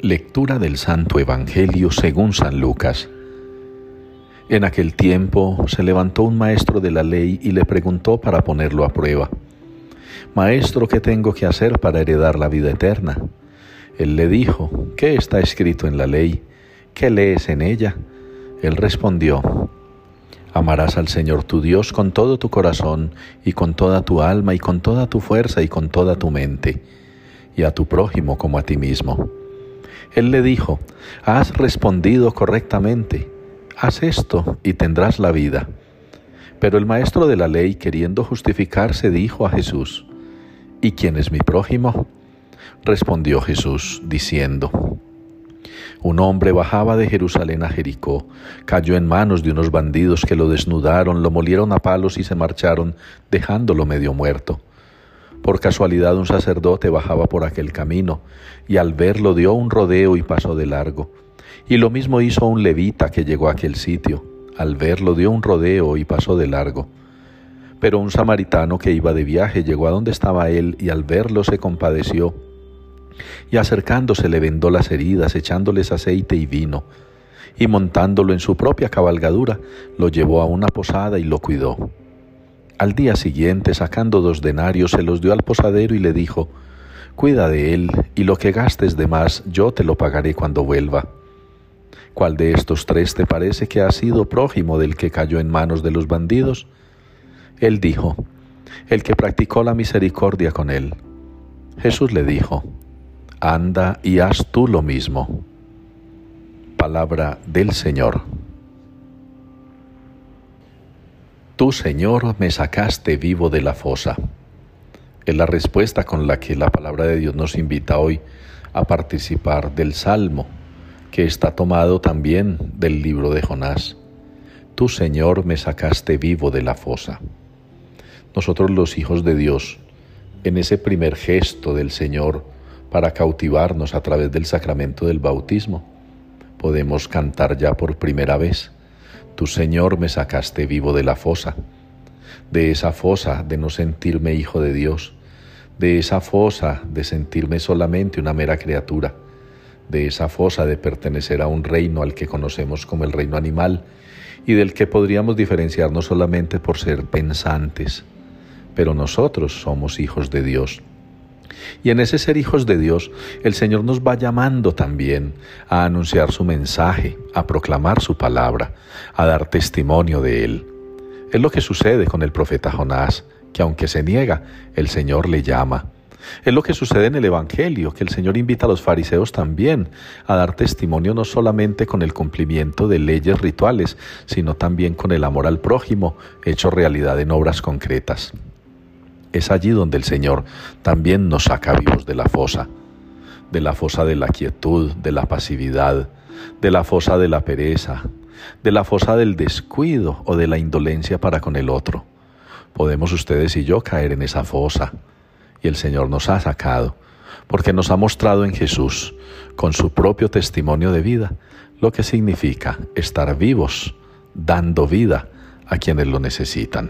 Lectura del Santo Evangelio según San Lucas. En aquel tiempo se levantó un maestro de la ley y le preguntó para ponerlo a prueba, Maestro, ¿qué tengo que hacer para heredar la vida eterna? Él le dijo, ¿qué está escrito en la ley? ¿Qué lees en ella? Él respondió, Amarás al Señor tu Dios con todo tu corazón y con toda tu alma y con toda tu fuerza y con toda tu mente, y a tu prójimo como a ti mismo. Él le dijo, has respondido correctamente, haz esto y tendrás la vida. Pero el maestro de la ley, queriendo justificarse, dijo a Jesús, ¿y quién es mi prójimo? Respondió Jesús, diciendo, un hombre bajaba de Jerusalén a Jericó, cayó en manos de unos bandidos que lo desnudaron, lo molieron a palos y se marcharon, dejándolo medio muerto. Por casualidad un sacerdote bajaba por aquel camino, y al verlo dio un rodeo y pasó de largo. Y lo mismo hizo un levita que llegó a aquel sitio. Al verlo dio un rodeo y pasó de largo. Pero un samaritano que iba de viaje llegó a donde estaba él y al verlo se compadeció. Y acercándose le vendó las heridas, echándoles aceite y vino. Y montándolo en su propia cabalgadura, lo llevó a una posada y lo cuidó. Al día siguiente, sacando dos denarios, se los dio al posadero y le dijo, Cuida de él, y lo que gastes de más, yo te lo pagaré cuando vuelva. ¿Cuál de estos tres te parece que ha sido prójimo del que cayó en manos de los bandidos? Él dijo, el que practicó la misericordia con él. Jesús le dijo, anda y haz tú lo mismo. Palabra del Señor. Tú, Señor, me sacaste vivo de la fosa. Es la respuesta con la que la palabra de Dios nos invita hoy a participar del Salmo, que está tomado también del libro de Jonás. Tú, Señor, me sacaste vivo de la fosa. Nosotros los hijos de Dios, en ese primer gesto del Señor para cautivarnos a través del sacramento del bautismo, podemos cantar ya por primera vez tu Señor me sacaste vivo de la fosa, de esa fosa de no sentirme hijo de Dios, de esa fosa de sentirme solamente una mera criatura, de esa fosa de pertenecer a un reino al que conocemos como el reino animal y del que podríamos diferenciarnos solamente por ser pensantes. Pero nosotros somos hijos de Dios y en ese ser hijos de Dios, el Señor nos va llamando también a anunciar su mensaje, a proclamar su palabra, a dar testimonio de Él. Es lo que sucede con el profeta Jonás, que aunque se niega, el Señor le llama. Es lo que sucede en el Evangelio, que el Señor invita a los fariseos también a dar testimonio no solamente con el cumplimiento de leyes rituales, sino también con el amor al prójimo, hecho realidad en obras concretas. Es allí donde el Señor también nos saca vivos de la fosa, de la fosa de la quietud, de la pasividad, de la fosa de la pereza, de la fosa del descuido o de la indolencia para con el otro. Podemos ustedes y yo caer en esa fosa y el Señor nos ha sacado porque nos ha mostrado en Jesús, con su propio testimonio de vida, lo que significa estar vivos, dando vida a quienes lo necesitan.